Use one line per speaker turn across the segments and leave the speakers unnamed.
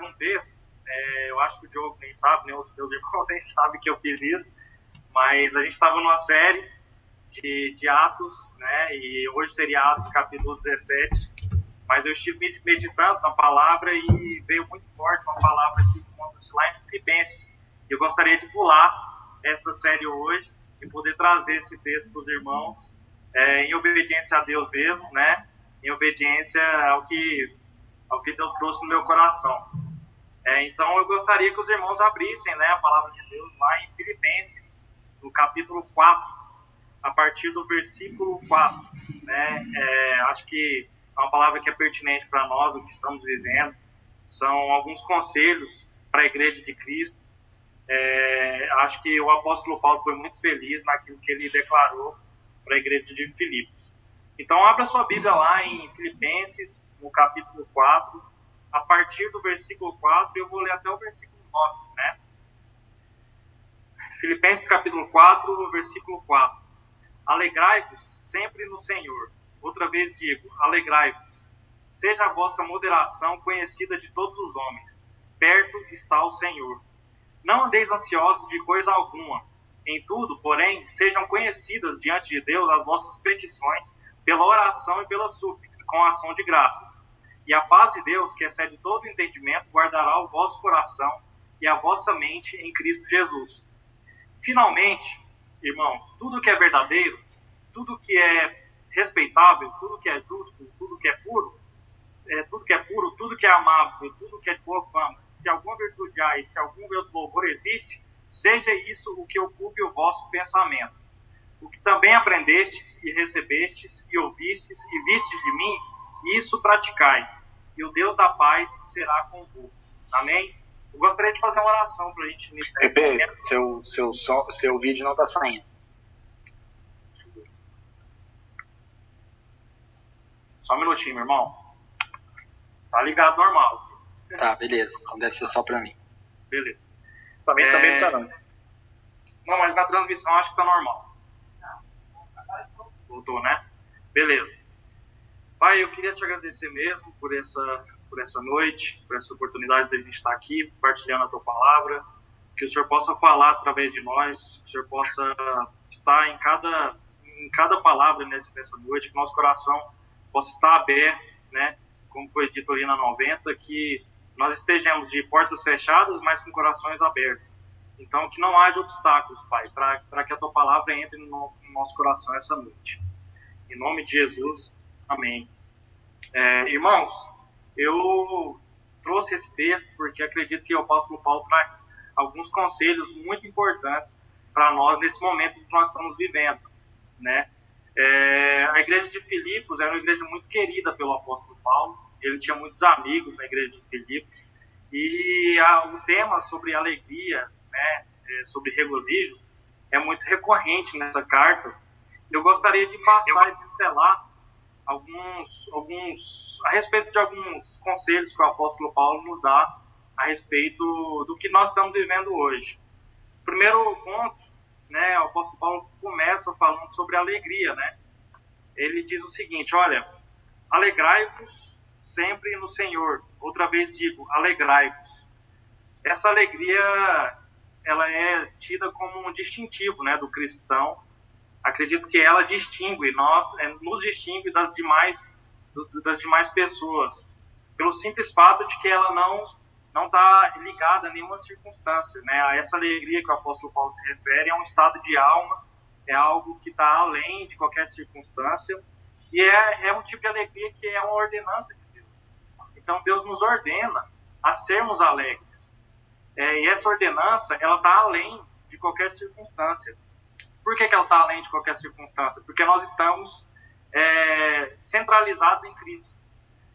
um texto. É, eu acho que o Diogo nem sabe, nem os meus irmãos nem sabem que eu fiz isso, mas a gente estava numa série de, de Atos, né? E hoje seria Atos capítulo 17. Mas eu estive meditando na palavra e veio muito forte uma palavra que encontra-se lá em Filipenses. Eu gostaria de pular essa série hoje e poder trazer esse texto para os irmãos é, em obediência a Deus mesmo, né? Em obediência ao que, ao que Deus trouxe no meu coração. É, então eu gostaria que os irmãos abrissem né, a palavra de Deus lá em Filipenses, no capítulo 4, a partir do versículo 4. Né? É, acho que é uma palavra que é pertinente para nós, o que estamos vivendo. São alguns conselhos para a Igreja de Cristo. É, acho que o apóstolo Paulo foi muito feliz naquilo que ele declarou para a Igreja de Filipos. Então, abra sua Bíblia lá em Filipenses, no capítulo 4, a partir do versículo 4, eu vou ler até o versículo 9, né? Filipenses capítulo 4, versículo 4. Alegrai-vos sempre no Senhor. Outra vez digo, alegrai-vos. Seja a vossa moderação conhecida de todos os homens. Perto está o Senhor. Não andeis ansiosos de coisa alguma. Em tudo, porém, sejam conhecidas diante de Deus as vossas petições, pela oração e pela súplica, com ação de graças. E a paz de Deus, que excede todo entendimento, guardará o vosso coração e a vossa mente em Cristo Jesus. Finalmente, irmãos, tudo que é verdadeiro, tudo que é respeitável, tudo que é justo, tudo que é puro, é, tudo que é puro, tudo que é amável, tudo que é de boa fama, se alguma virtude há e se algum louvor existe, seja isso o que ocupe o vosso pensamento. O que também aprendestes e recebestes e ouvistes e vistes de mim, isso praticai, e o Deus da paz será convosco. Amém? Eu gostaria de fazer uma oração para a gente iniciar.
Pepe, seu, seu, som, seu vídeo não está saindo.
Só um minutinho, meu irmão. Tá ligado normal.
Tá, beleza. Então deve ser só para mim.
Beleza.
Também, é... também tá não.
Não, mas na transmissão acho que tá normal. Voltou, né? Beleza. Pai, eu queria te agradecer mesmo por essa, por essa noite, por essa oportunidade de a gente estar aqui partilhando a tua palavra. Que o Senhor possa falar através de nós, que o Senhor possa estar em cada, em cada palavra nesse, nessa noite, que nosso coração possa estar aberto, né? Como foi dito ali na 90, que nós estejamos de portas fechadas, mas com corações abertos. Então, que não haja obstáculos, Pai, para que a tua palavra entre no, no nosso coração essa noite. Em nome de Jesus. Amém. É, irmãos, eu trouxe esse texto porque acredito que o apóstolo Paulo traz alguns conselhos muito importantes para nós nesse momento que nós estamos vivendo, né? É, a igreja de Filipos era uma igreja muito querida pelo apóstolo Paulo. Ele tinha muitos amigos na igreja de Filipos e o tema sobre alegria, né, é, sobre regozijo, é muito recorrente nessa carta. Eu gostaria de passar e pincelar alguns, alguns, a respeito de alguns conselhos que o apóstolo Paulo nos dá a respeito do que nós estamos vivendo hoje. Primeiro ponto, né, o apóstolo Paulo começa falando sobre alegria, né? Ele diz o seguinte, olha, alegrai-vos sempre no Senhor. Outra vez digo, alegrai-vos. Essa alegria, ela é tida como um distintivo, né, do cristão acredito que ela distingue nós, é, nos distingue das demais das demais pessoas, pelo simples fato de que ela não não está ligada a nenhuma circunstância, né? A essa alegria que o apóstolo Paulo se refere é um estado de alma, é algo que está além de qualquer circunstância e é, é um tipo de alegria que é uma ordenança de Deus. Então Deus nos ordena a sermos alegres. É, e essa ordenança ela está além de qualquer circunstância. Por que, que ela está além de qualquer circunstância? Porque nós estamos é, centralizados em Cristo.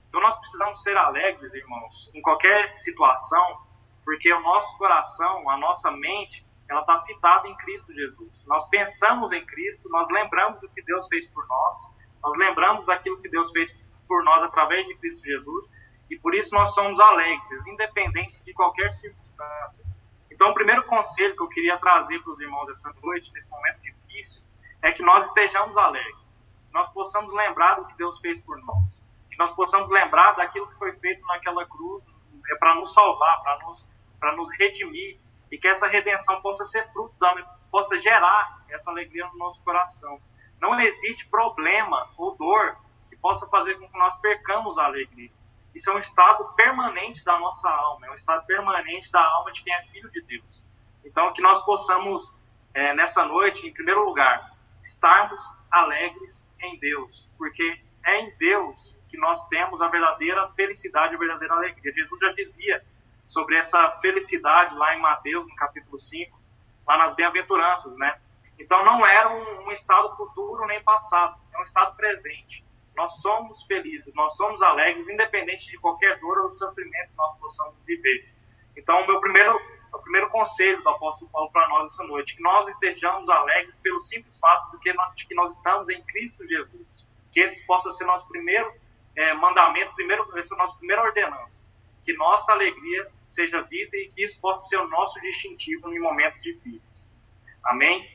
Então nós precisamos ser alegres, irmãos, em qualquer situação, porque o nosso coração, a nossa mente, ela está fitada em Cristo Jesus. Nós pensamos em Cristo, nós lembramos do que Deus fez por nós, nós lembramos daquilo que Deus fez por nós através de Cristo Jesus, e por isso nós somos alegres, independente de qualquer circunstância. Então, o primeiro conselho que eu queria trazer para os irmãos essa noite, nesse momento difícil, é que nós estejamos alegres, nós possamos lembrar do que Deus fez por nós, que nós possamos lembrar daquilo que foi feito naquela cruz, é para nos salvar, para nos, nos redimir, e que essa redenção possa ser fruto, da, possa gerar essa alegria no nosso coração. Não existe problema ou dor que possa fazer com que nós percamos a alegria. Isso é um estado permanente da nossa alma, é um estado permanente da alma de quem é filho de Deus. Então, que nós possamos, é, nessa noite, em primeiro lugar, estarmos alegres em Deus, porque é em Deus que nós temos a verdadeira felicidade, a verdadeira alegria. Jesus já dizia sobre essa felicidade lá em Mateus, no capítulo 5, lá nas bem-aventuranças, né? Então não era um, um, estado futuro nem passado, é um estado presente. Nós somos felizes, nós somos alegres, independente de qualquer dor ou sofrimento que nós possamos viver. Então, o meu primeiro, o primeiro conselho do apóstolo Paulo para nós essa noite, que nós estejamos alegres pelo simples fato de que nós, de que nós estamos em Cristo Jesus. Que esse possa ser nosso primeiro é, mandamento, primeiro, essa é a nossa primeira ordenança. Que nossa alegria seja vista e que isso possa ser o nosso distintivo em momentos difíceis. Amém?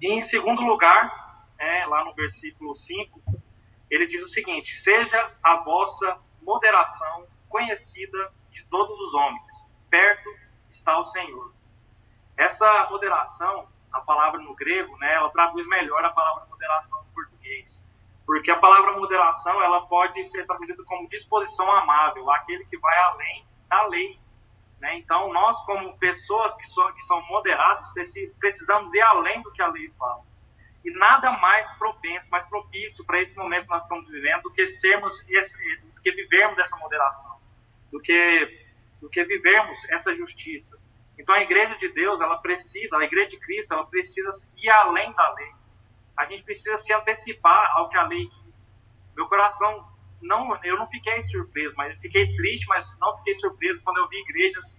E em segundo lugar, é, lá no versículo 5, ele diz o seguinte: Seja a vossa moderação conhecida de todos os homens, perto está o Senhor. Essa moderação, a palavra no grego, né, ela traduz melhor a palavra moderação no português. Porque a palavra moderação, ela pode ser traduzida como disposição amável, aquele que vai além da lei. Né? Então, nós, como pessoas que são, que são moderadas, precisamos ir além do que a lei fala. E nada mais propenso, mais propício para esse momento que nós estamos vivendo do que sermos, do que vivermos essa moderação, do que, do que vivermos essa justiça. Então, a igreja de Deus, ela precisa, a igreja de Cristo, ela precisa ir além da lei. A gente precisa se antecipar ao que a lei diz. Meu coração não, eu não fiquei surpreso, mas fiquei triste, mas não fiquei surpreso quando eu vi igrejas,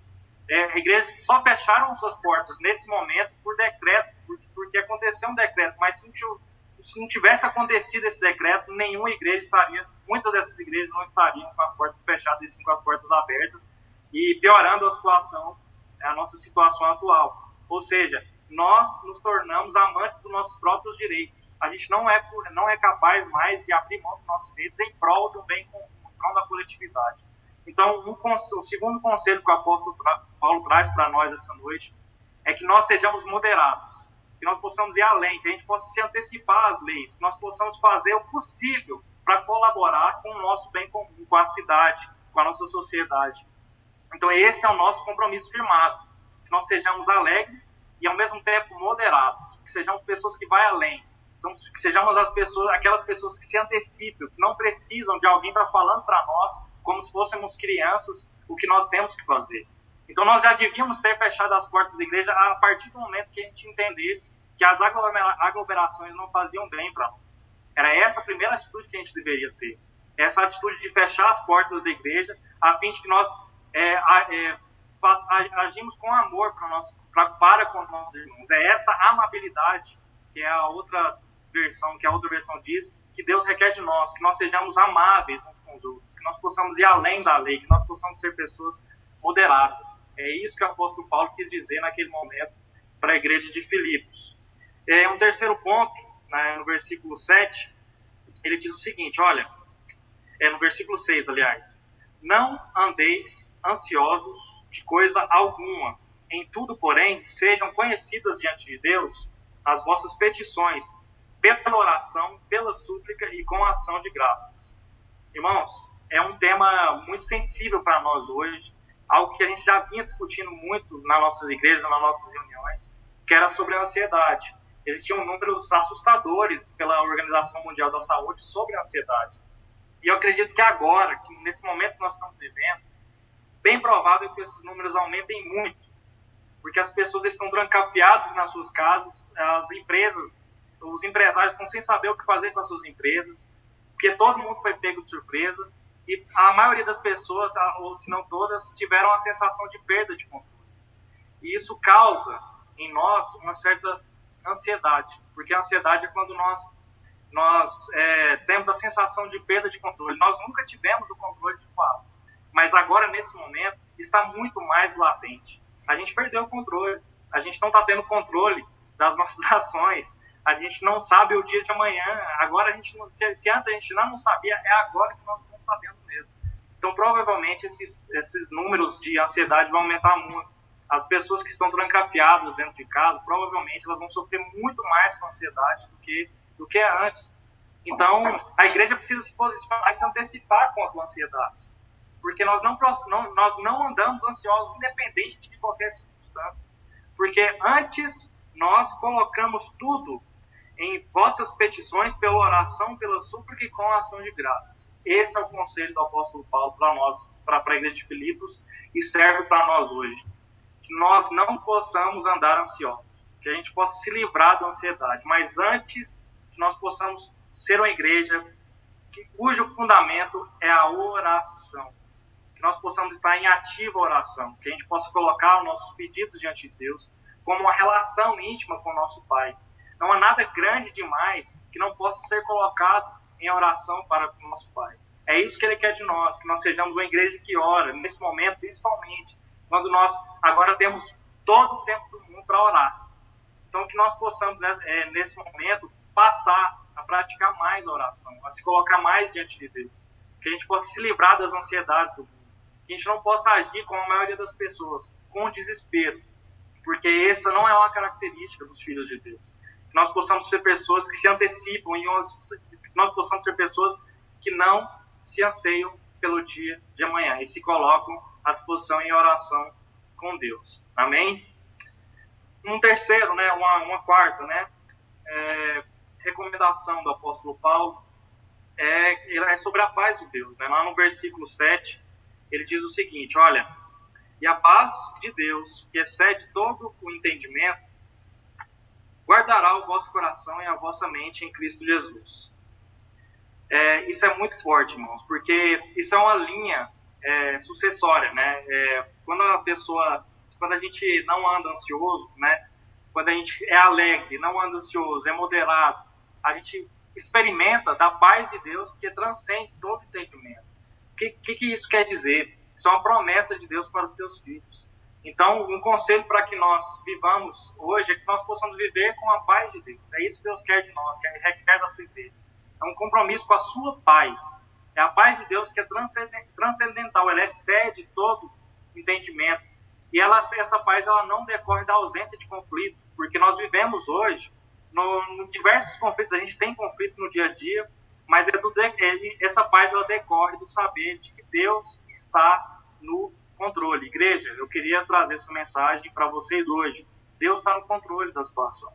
é, igrejas que só fecharam suas portas nesse momento por decreto, porque, aconteceu um decreto, mas se, não tivesse acontecido esse decreto, nenhuma igreja estaria, muitas dessas igrejas não estariam com as portas fechadas e sim com as portas abertas e piorando a situação, a nossa situação atual. Ou seja, nós nos tornamos amantes dos nossos próprios direitos a gente não é, não é capaz mais de abrir mão dos nossos direitos em prol do bem comum, da coletividade. Então, um, o segundo conselho que o apóstolo Paulo traz para nós essa noite é que nós sejamos moderados, que nós possamos ir além, que a gente possa se antecipar às leis, que nós possamos fazer o possível para colaborar com o nosso bem comum, com a cidade, com a nossa sociedade. Então, esse é o nosso compromisso firmado, que nós sejamos alegres e, ao mesmo tempo, moderados, que sejamos pessoas que vão além, que sejamos as pessoas, aquelas pessoas que se antecipam, que não precisam de alguém estar falando para nós, como se fôssemos crianças, o que nós temos que fazer. Então nós já devíamos ter fechado as portas da igreja a partir do momento que a gente entendesse que as aglomerações não faziam bem para nós. Era essa a primeira atitude que a gente deveria ter. Essa atitude de fechar as portas da igreja, a fim de que nós é, é, agimos com amor para, nós, pra, para com os nossos irmãos. É essa amabilidade que é a outra versão, que a outra versão diz, que Deus requer de nós, que nós sejamos amáveis uns com os outros, que nós possamos ir além da lei, que nós possamos ser pessoas moderadas. É isso que o apóstolo Paulo quis dizer naquele momento para a igreja de Filipos. É, um terceiro ponto, né, no versículo 7, ele diz o seguinte: olha, é no versículo 6, aliás, não andeis ansiosos de coisa alguma, em tudo, porém, sejam conhecidas diante de Deus as vossas petições pela oração, pela súplica e com ação de graças. Irmãos, é um tema muito sensível para nós hoje, algo que a gente já vinha discutindo muito nas nossas igrejas, nas nossas reuniões, que era sobre a ansiedade. Existiam números assustadores pela Organização Mundial da Saúde sobre a ansiedade. E eu acredito que agora, que nesse momento que nós estamos vivendo, bem provável que esses números aumentem muito, porque as pessoas estão trancafiadas nas suas casas, as empresas os empresários estão sem saber o que fazer com as suas empresas, porque todo mundo foi pego de surpresa e a maioria das pessoas, ou se não todas, tiveram a sensação de perda de controle. E isso causa em nós uma certa ansiedade, porque a ansiedade é quando nós nós é, temos a sensação de perda de controle. Nós nunca tivemos o controle de fato, mas agora nesse momento está muito mais latente. A gente perdeu o controle, a gente não está tendo controle das nossas ações, a gente não sabe o dia de amanhã. Agora a gente não, se, se, antes a gente não, não sabia, é agora que nós não sabemos mesmo. Então, provavelmente, esses, esses números de ansiedade vão aumentar muito. As pessoas que estão trancafiadas dentro de casa, provavelmente, elas vão sofrer muito mais com ansiedade do que, do que antes. Então, a igreja precisa se posicionar e se antecipar contra a ansiedade. Porque nós não, nós não andamos ansiosos independente de qualquer circunstância. Porque antes nós colocamos tudo em vossas petições pela oração, pela súplica e com a ação de graças. Esse é o conselho do apóstolo Paulo para nós, para a igreja de Filipos, e serve para nós hoje. Que nós não possamos andar ansiosos, que a gente possa se livrar da ansiedade, mas antes que nós possamos ser uma igreja que, cujo fundamento é a oração. Que nós possamos estar em ativa oração, que a gente possa colocar os nossos pedidos diante de Deus como uma relação íntima com o nosso Pai não há nada grande demais que não possa ser colocado em oração para o nosso Pai. É isso que Ele quer de nós, que nós sejamos uma igreja que ora, nesse momento, principalmente, quando nós agora temos todo o tempo do mundo para orar. Então, que nós possamos, né, é, nesse momento, passar a praticar mais a oração, a se colocar mais diante de Deus. Que a gente possa se livrar das ansiedades do mundo. Que a gente não possa agir como a maioria das pessoas, com desespero. Porque essa não é uma característica dos filhos de Deus nós possamos ser pessoas que se antecipam e nós possamos ser pessoas que não se anseiam pelo dia de amanhã e se colocam à disposição em oração com Deus. Amém? Um terceiro, né, uma, uma quarta, né, é, recomendação do apóstolo Paulo é, é sobre a paz de Deus. Né? Lá no versículo 7, ele diz o seguinte: Olha, e a paz de Deus, que excede todo o entendimento, guardará o vosso coração e a vossa mente em Cristo Jesus. É, isso é muito forte, irmãos, porque isso é uma linha é, sucessória, né? É, quando a pessoa, quando a gente não anda ansioso, né? Quando a gente é alegre, não anda ansioso, é moderado, a gente experimenta da paz de Deus que transcende todo entendimento. O que, que, que isso quer dizer? Isso é uma promessa de Deus para os teus filhos. Então, um conselho para que nós vivamos hoje é que nós possamos viver com a paz de Deus. É isso que Deus quer de nós, que requer da sua igreja. É um compromisso com a sua paz. É a paz de Deus que é transcendental, ela excede todo entendimento. E ela, essa paz ela não decorre da ausência de conflito, porque nós vivemos hoje no diversos conflitos, a gente tem conflito no dia a dia, mas é do, é, essa paz ela decorre do saber de que Deus está no controle. Igreja, eu queria trazer essa mensagem para vocês hoje. Deus está no controle da situação.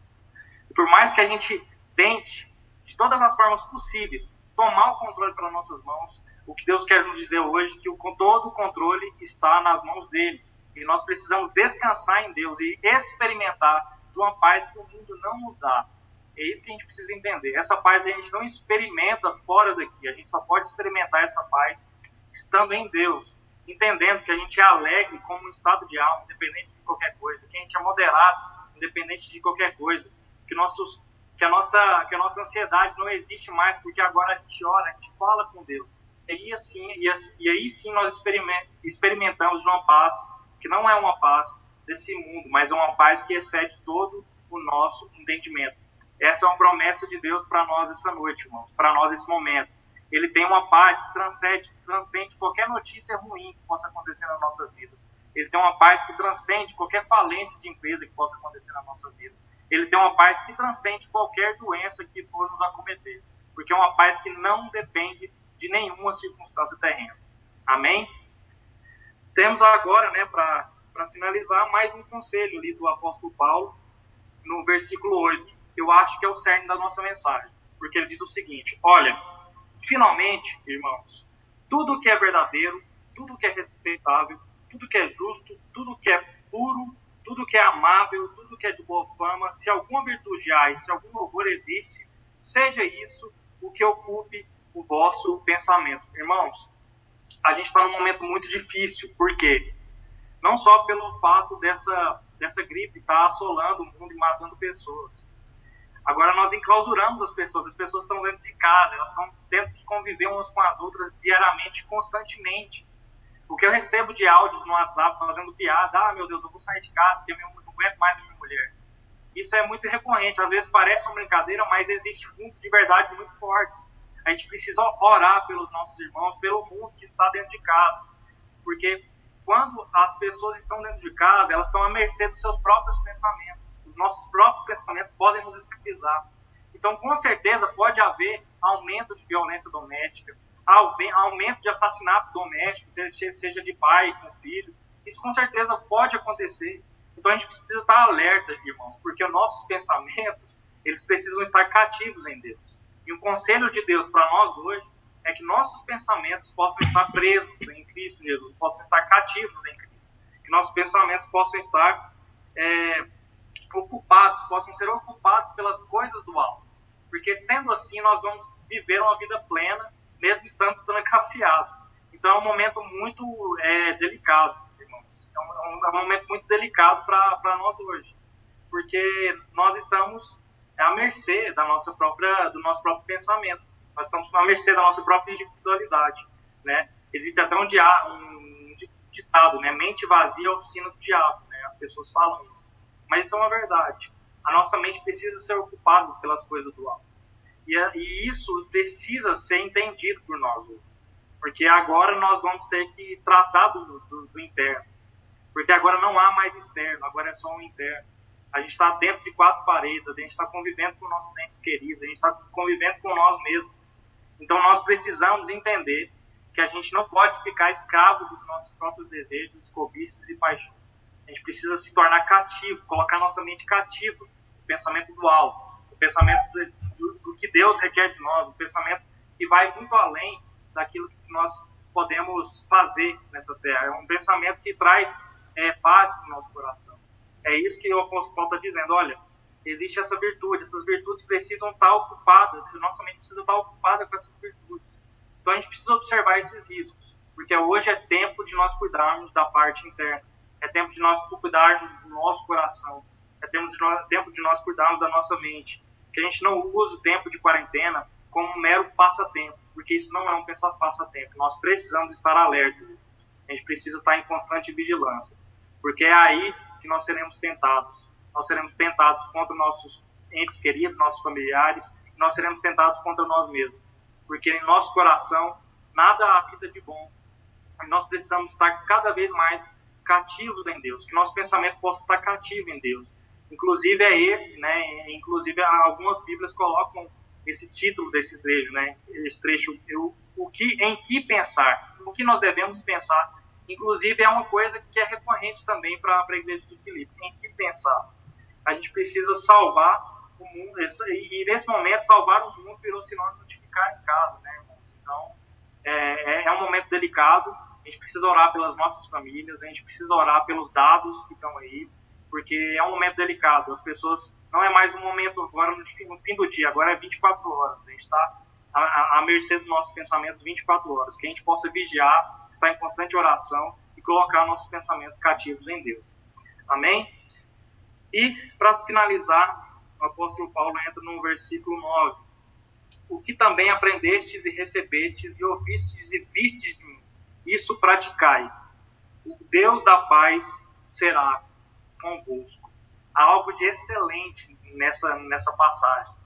E por mais que a gente tente, de todas as formas possíveis, tomar o controle para nossas mãos, o que Deus quer nos dizer hoje é que o, todo o controle está nas mãos dele. E nós precisamos descansar em Deus e experimentar de uma paz que o mundo não nos dá. É isso que a gente precisa entender. Essa paz a gente não experimenta fora daqui. A gente só pode experimentar essa paz estando em Deus entendendo que a gente é alegre como um estado de alma, independente de qualquer coisa, que a gente é moderado, independente de qualquer coisa, que, nossos, que, a, nossa, que a nossa ansiedade não existe mais, porque agora a gente ora, a gente fala com Deus. E aí, assim, e, assim, e aí sim nós experimentamos uma paz que não é uma paz desse mundo, mas é uma paz que excede todo o nosso entendimento. Essa é uma promessa de Deus para nós essa noite, irmãos, para nós esse momento ele tem uma paz que transcende, transcende qualquer notícia ruim que possa acontecer na nossa vida. Ele tem uma paz que transcende qualquer falência de empresa que possa acontecer na nossa vida. Ele tem uma paz que transcende qualquer doença que for nos acometer. Porque é uma paz que não depende de nenhuma circunstância terrena. Amém? Temos agora, né, para finalizar, mais um conselho ali do apóstolo Paulo, no versículo 8. Eu acho que é o cerne da nossa mensagem. Porque ele diz o seguinte: Olha Finalmente, irmãos, tudo que é verdadeiro, tudo que é respeitável, tudo que é justo, tudo que é puro, tudo que é amável, tudo que é de boa fama, se alguma virtude há e se algum louvor existe, seja isso o que ocupe o vosso pensamento. Irmãos, a gente está num momento muito difícil, por quê? Não só pelo fato dessa, dessa gripe estar tá assolando o mundo e matando pessoas, Agora nós enclausuramos as pessoas, as pessoas estão dentro de casa, elas estão tendo que conviver umas com as outras diariamente, constantemente. O que eu recebo de áudios no WhatsApp fazendo piada, ah, meu Deus, eu vou sair de casa porque eu não aguento mais a minha mulher. Isso é muito recorrente, às vezes parece uma brincadeira, mas existe fundos de verdade muito fortes. A gente precisa orar pelos nossos irmãos, pelo mundo que está dentro de casa. Porque quando as pessoas estão dentro de casa, elas estão à mercê dos seus próprios pensamentos. Os nossos próprios pensamentos podem nos escravizar. Então, com certeza, pode haver aumento de violência doméstica, aumento de assassinato doméstico, seja de pai com filho. Isso com certeza pode acontecer. Então a gente precisa estar alerta, irmãos, porque os nossos pensamentos, eles precisam estar cativos em Deus. E o conselho de Deus para nós hoje é que nossos pensamentos possam estar presos em Cristo Jesus, possam estar cativos em Cristo. Que nossos pensamentos possam estar é, ocupados, possam ser ocupados pelas coisas do alto. Porque sendo assim, nós vamos viver uma vida plena, mesmo estando trancafiados. Então é um momento muito é, delicado, irmãos. É um, é um momento muito delicado para nós hoje. Porque nós estamos à mercê da nossa própria, do nosso próprio pensamento. Nós estamos à mercê da nossa própria individualidade. Né? Existe até um, dia, um ditado, né? mente vazia é oficina do diabo. Né? As pessoas falam isso. Mas isso é uma verdade. A nossa mente precisa ser ocupada pelas coisas do alto. E, e isso precisa ser entendido por nós hoje. Porque agora nós vamos ter que tratar do, do, do interno. Porque agora não há mais externo, agora é só um interno. A gente está dentro de quatro paredes, a gente está convivendo com nossos entes queridos, a gente está convivendo com nós mesmos. Então nós precisamos entender que a gente não pode ficar escravo dos nossos próprios desejos, cobiças e paixões. A gente precisa se tornar cativo, colocar nossa mente cativa, o pensamento do alto, o pensamento do, do que Deus requer de nós, o pensamento que vai muito além daquilo que nós podemos fazer nessa terra. É um pensamento que traz é, paz para o nosso coração. É isso que o apóstolo Paulo está dizendo. Olha, existe essa virtude, essas virtudes precisam estar ocupadas, nossa mente precisa estar ocupada com essas virtudes. Então a gente precisa observar esses riscos, porque hoje é tempo de nós cuidarmos da parte interna, é tempo de nós cuidarmos do nosso coração, é tempo de nós, tempo de nós cuidarmos da nossa mente, que a gente não use o tempo de quarentena como um mero passatempo, porque isso não é um passatempo. Nós precisamos estar alertas, a gente precisa estar em constante vigilância, porque é aí que nós seremos tentados. Nós seremos tentados contra nossos entes queridos, nossos familiares, nós seremos tentados contra nós mesmos. Porque em nosso coração nada há vida de bom. E nós precisamos estar cada vez mais cativos em Deus, que nosso pensamento possa estar cativo em Deus. Inclusive é esse, né? Inclusive algumas Bíblias colocam esse título desse trecho, né? Esse trecho, eu, o que, em que pensar, o que nós devemos pensar Inclusive, é uma coisa que é recorrente também para a igreja de Filipe. Tem que pensar. A gente precisa salvar o mundo. E nesse momento, salvar o mundo virou sinônimo de ficar em casa, né? Então, é, é, é um momento delicado. A gente precisa orar pelas nossas famílias, a gente precisa orar pelos dados que estão aí, porque é um momento delicado. As pessoas. Não é mais um momento agora no fim, no fim do dia, agora é 24 horas. A gente está à, à mercê dos nossos pensamentos 24 horas, que a gente possa vigiar, estar em constante oração e colocar nossos pensamentos cativos em Deus. Amém? E, para finalizar, o apóstolo Paulo entra no versículo 9. O que também aprendestes e recebestes e ouvistes e vistes de mim, isso praticai. O Deus da paz será convosco. Há algo de excelente nessa, nessa passagem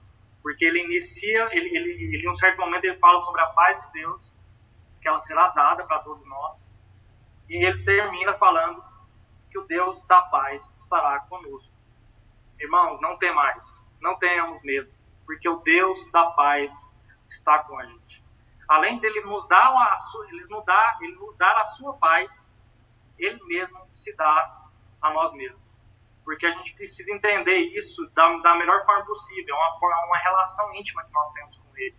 porque ele inicia, ele, ele, ele em um certo momento ele fala sobre a paz de Deus, que ela será dada para todos nós, e ele termina falando que o Deus da paz estará conosco. Irmãos, não tem mais, não tenhamos medo, porque o Deus da paz está com a gente. Além de ele nos dar a sua, ele nos dar, ele nos dar a sua paz, ele mesmo se dá a nós mesmos porque a gente precisa entender isso da, da melhor forma possível, é uma, uma relação íntima que nós temos com Ele.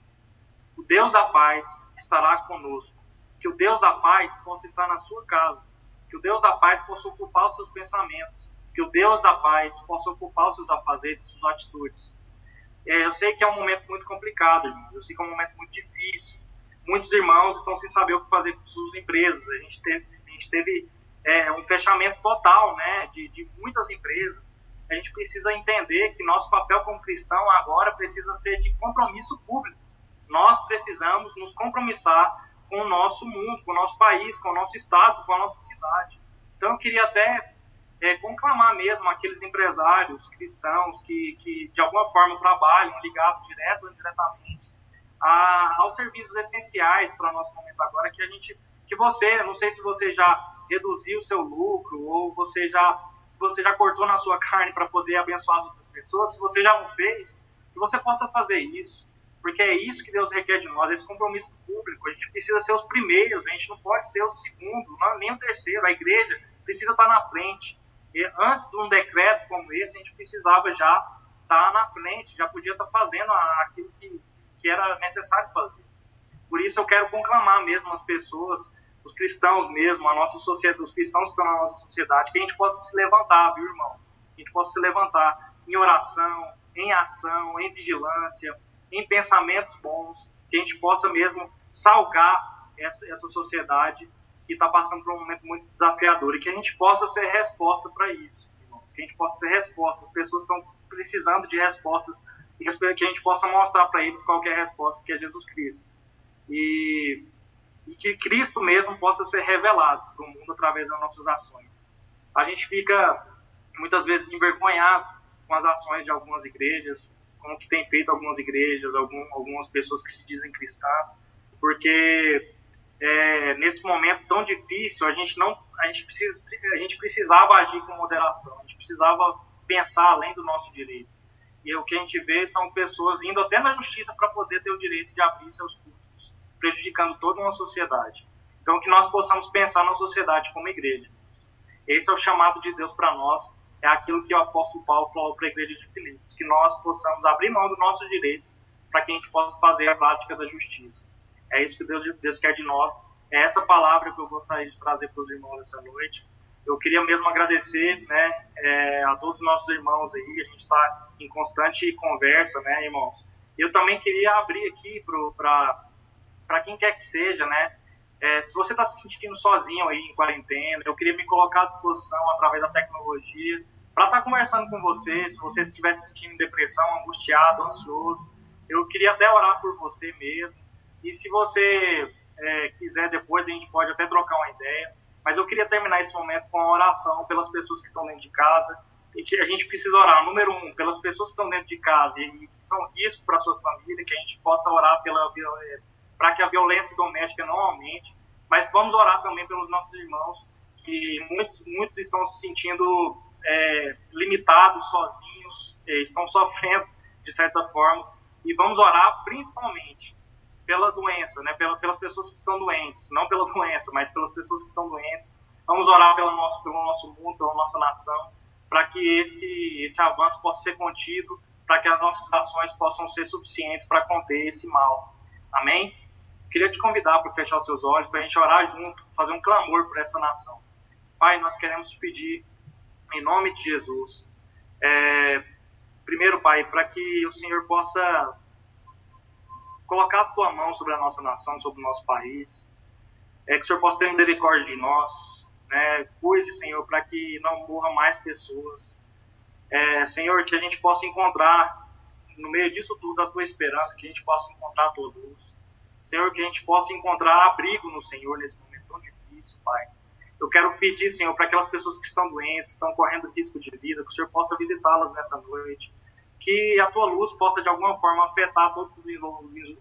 O Deus da paz estará conosco. Que o Deus da paz possa estar na sua casa. Que o Deus da paz possa ocupar os seus pensamentos. Que o Deus da paz possa ocupar os seus afazeres, suas atitudes. É, eu sei que é um momento muito complicado, irmão. Eu sei que é um momento muito difícil. Muitos irmãos estão sem saber o que fazer com suas empresas. A gente teve, a gente teve é, um fechamento total né, de, de muitas empresas. A gente precisa entender que nosso papel como cristão agora precisa ser de compromisso público. Nós precisamos nos compromissar com o nosso mundo, com o nosso país, com o nosso estado, com a nossa cidade. Então eu queria até é, conclamar mesmo aqueles empresários cristãos que, que de alguma forma trabalham ligados direto ou indiretamente a, aos serviços essenciais para o nosso momento agora, que a gente, que você, não sei se você já reduziu o seu lucro ou você já, você já cortou na sua carne para poder abençoar as outras pessoas, se você já não fez, que você possa fazer isso, porque é isso que Deus requer de nós, esse compromisso público. A gente precisa ser os primeiros, a gente não pode ser o segundo, não, nem o terceiro. A igreja precisa estar na frente. E antes de um decreto como esse, a gente precisava já estar na frente, já podia estar fazendo aquilo que, que era necessário fazer. Por isso eu quero conclamar mesmo as pessoas, os cristãos mesmo, a nossa sociedade, os cristãos que estão na nossa sociedade, que a gente possa se levantar, viu, irmão? Que a gente possa se levantar em oração, em ação, em vigilância, em pensamentos bons, que a gente possa mesmo salgar essa, essa sociedade que está passando por um momento muito desafiador e que a gente possa ser resposta para isso, irmãos, que a gente possa ser resposta. As pessoas estão precisando de respostas e que a gente possa mostrar para eles qual é a resposta, que é Jesus Cristo. E, e que Cristo mesmo possa ser revelado para o mundo através das nossas ações. A gente fica muitas vezes envergonhado com as ações de algumas igrejas, como que tem feito algumas igrejas, algum, algumas pessoas que se dizem cristãs, porque é, nesse momento tão difícil a gente não a gente precisa a gente precisava agir com moderação, a gente precisava pensar além do nosso direito. E o que a gente vê são pessoas indo até na justiça para poder ter o direito de abrir seus cultos, prejudicando toda uma sociedade. Então que nós possamos pensar na sociedade como igreja. Esse é o chamado de Deus para nós é aquilo que o apóstolo Paulo falou para a igreja de Filipos, que nós possamos abrir mão dos nossos direitos para que a gente possa fazer a prática da justiça. É isso que Deus, Deus quer de nós. É essa palavra que eu gostaria de trazer para os irmãos essa noite. Eu queria mesmo agradecer né, é, a todos os nossos irmãos aí, a gente está em constante conversa, né, irmãos? Eu também queria abrir aqui para quem quer que seja, né, é, se você está se sentindo sozinho aí em quarentena, eu queria me colocar à disposição através da tecnologia para estar tá conversando com você. Se você estiver se sentindo depressão, angustiado, ansioso, eu queria até orar por você mesmo. E se você é, quiser depois, a gente pode até trocar uma ideia. Mas eu queria terminar esse momento com uma oração pelas pessoas que estão dentro de casa. A gente precisa orar, número um, pelas pessoas que estão dentro de casa e que são risco para a sua família, que a gente possa orar pela para que a violência doméstica não aumente, mas vamos orar também pelos nossos irmãos, que muitos, muitos estão se sentindo é, limitados, sozinhos, é, estão sofrendo de certa forma, e vamos orar principalmente pela doença, né, pela, pelas pessoas que estão doentes, não pela doença, mas pelas pessoas que estão doentes. Vamos orar pelo nosso, pelo nosso mundo, pela nossa nação, para que esse, esse avanço possa ser contido, para que as nossas ações possam ser suficientes para conter esse mal. Amém? Queria te convidar para fechar os seus olhos, para a gente orar junto, fazer um clamor por essa nação. Pai, nós queremos pedir, em nome de Jesus, é, primeiro, Pai, para que o Senhor possa colocar a tua mão sobre a nossa nação, sobre o nosso país, é, que o Senhor possa ter misericórdia de nós, né? cuide, Senhor, para que não morram mais pessoas. É, Senhor, que a gente possa encontrar, no meio disso tudo, a tua esperança, que a gente possa encontrar a tua luz. Senhor, que a gente possa encontrar abrigo no Senhor nesse momento tão difícil, Pai. Eu quero pedir, Senhor, para aquelas pessoas que estão doentes, estão correndo risco de vida, que o Senhor possa visitá-las nessa noite, que a tua luz possa de alguma forma afetar todos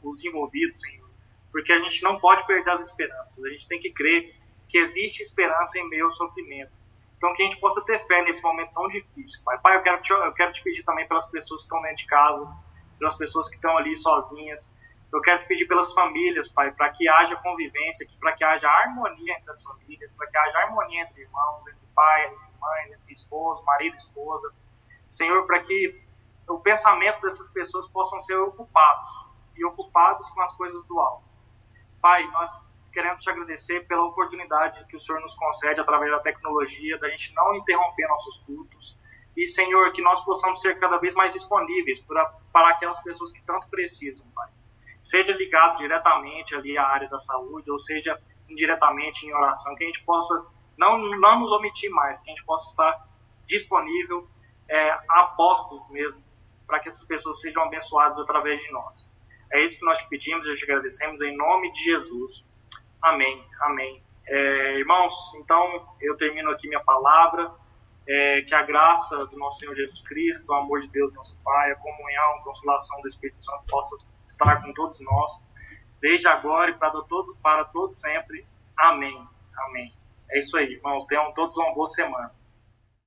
os envolvidos, Senhor, porque a gente não pode perder as esperanças, a gente tem que crer que existe esperança em meio ao sofrimento. Então, que a gente possa ter fé nesse momento tão difícil, Pai. Pai, eu quero te, eu quero te pedir também pelas pessoas que estão dentro de casa, pelas pessoas que estão ali sozinhas, eu quero te pedir pelas famílias, Pai, para que haja convivência, para que haja harmonia entre as famílias, para que haja harmonia entre irmãos, entre pais, entre mães, entre esposo, marido e esposa. Senhor, para que o pensamento dessas pessoas possam ser ocupados e ocupados com as coisas do alto. Pai, nós queremos te agradecer pela oportunidade que o Senhor nos concede através da tecnologia, da gente não interromper nossos cultos. E, Senhor, que nós possamos ser cada vez mais disponíveis para, para aquelas pessoas que tanto precisam, Pai seja ligado diretamente ali à área da saúde, ou seja indiretamente em oração, que a gente possa não, não nos omitir mais, que a gente possa estar disponível é, a postos mesmo, para que essas pessoas sejam abençoadas através de nós. É isso que nós te pedimos e te agradecemos em nome de Jesus. Amém. Amém. É, irmãos, então eu termino aqui minha palavra. É, que a graça do nosso Senhor Jesus Cristo, o amor de Deus, nosso Pai, a comunhão, a consolação do Espírito Santo possa estar com todos nós, desde agora e para todos, para todos sempre. Amém. Amém. É isso aí, irmãos. Tenham todos uma boa semana.